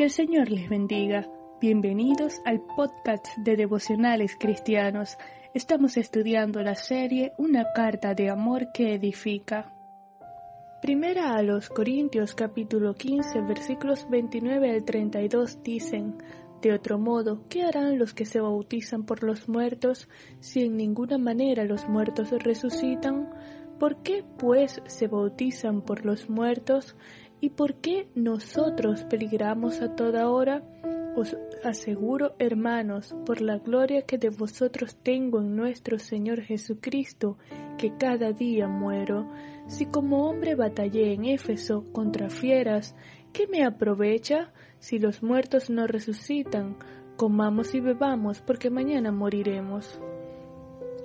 Que el Señor les bendiga. Bienvenidos al podcast de devocionales cristianos. Estamos estudiando la serie Una carta de amor que edifica. Primera a los Corintios capítulo 15 versículos 29 al 32 dicen, De otro modo, ¿qué harán los que se bautizan por los muertos si en ninguna manera los muertos resucitan? ¿Por qué pues se bautizan por los muertos? ¿Y por qué nosotros peligramos a toda hora? Os aseguro, hermanos, por la gloria que de vosotros tengo en nuestro Señor Jesucristo, que cada día muero. Si como hombre batallé en Éfeso contra fieras, ¿qué me aprovecha si los muertos no resucitan? Comamos y bebamos, porque mañana moriremos.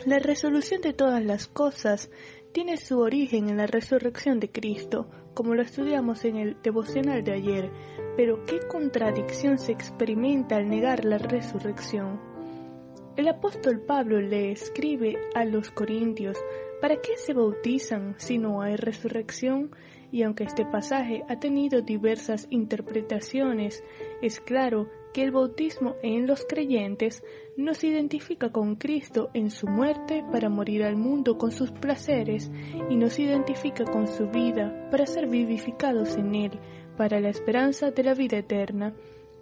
La resolución de todas las cosas tiene su origen en la resurrección de Cristo, como lo estudiamos en el devocional de ayer, pero ¿qué contradicción se experimenta al negar la resurrección? El apóstol Pablo le escribe a los Corintios, ¿para qué se bautizan si no hay resurrección? Y aunque este pasaje ha tenido diversas interpretaciones, es claro que el bautismo en los creyentes nos identifica con Cristo en su muerte para morir al mundo con sus placeres y nos identifica con su vida para ser vivificados en Él, para la esperanza de la vida eterna.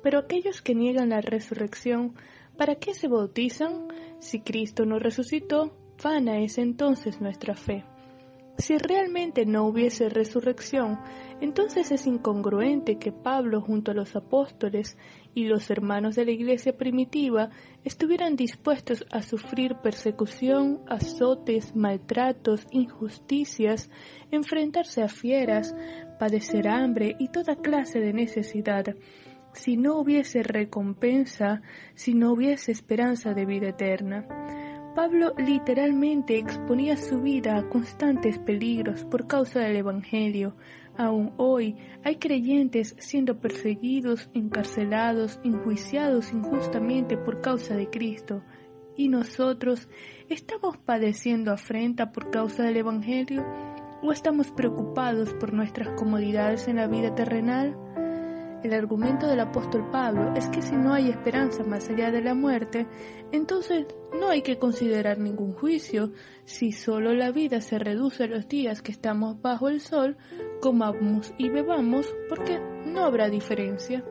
Pero aquellos que niegan la resurrección, ¿para qué se bautizan? Si Cristo no resucitó, vana es entonces nuestra fe. Si realmente no hubiese resurrección, entonces es incongruente que Pablo junto a los apóstoles y los hermanos de la iglesia primitiva estuvieran dispuestos a sufrir persecución, azotes, maltratos, injusticias, enfrentarse a fieras, padecer hambre y toda clase de necesidad, si no hubiese recompensa, si no hubiese esperanza de vida eterna. Pablo literalmente exponía su vida a constantes peligros por causa del Evangelio. Aún hoy hay creyentes siendo perseguidos, encarcelados, enjuiciados injustamente por causa de Cristo. ¿Y nosotros estamos padeciendo afrenta por causa del Evangelio? ¿O estamos preocupados por nuestras comodidades en la vida terrenal? El argumento del apóstol Pablo es que si no hay esperanza más allá de la muerte, entonces no hay que considerar ningún juicio. Si solo la vida se reduce a los días que estamos bajo el sol, comamos y bebamos porque no habrá diferencia.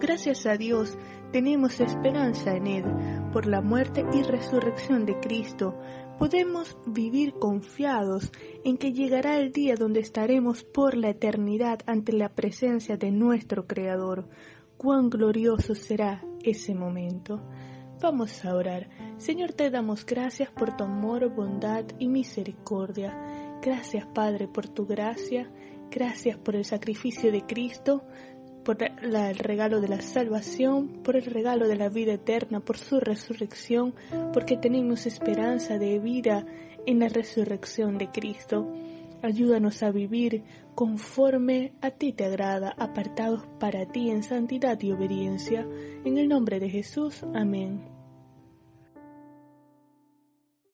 Gracias a Dios tenemos esperanza en Él. Por la muerte y resurrección de Cristo podemos vivir confiados en que llegará el día donde estaremos por la eternidad ante la presencia de nuestro Creador. Cuán glorioso será ese momento. Vamos a orar. Señor, te damos gracias por tu amor, bondad y misericordia. Gracias, Padre, por tu gracia. Gracias por el sacrificio de Cristo por el regalo de la salvación, por el regalo de la vida eterna, por su resurrección, porque tenemos esperanza de vida en la resurrección de Cristo. Ayúdanos a vivir conforme a ti te agrada, apartados para ti en santidad y obediencia. En el nombre de Jesús, amén.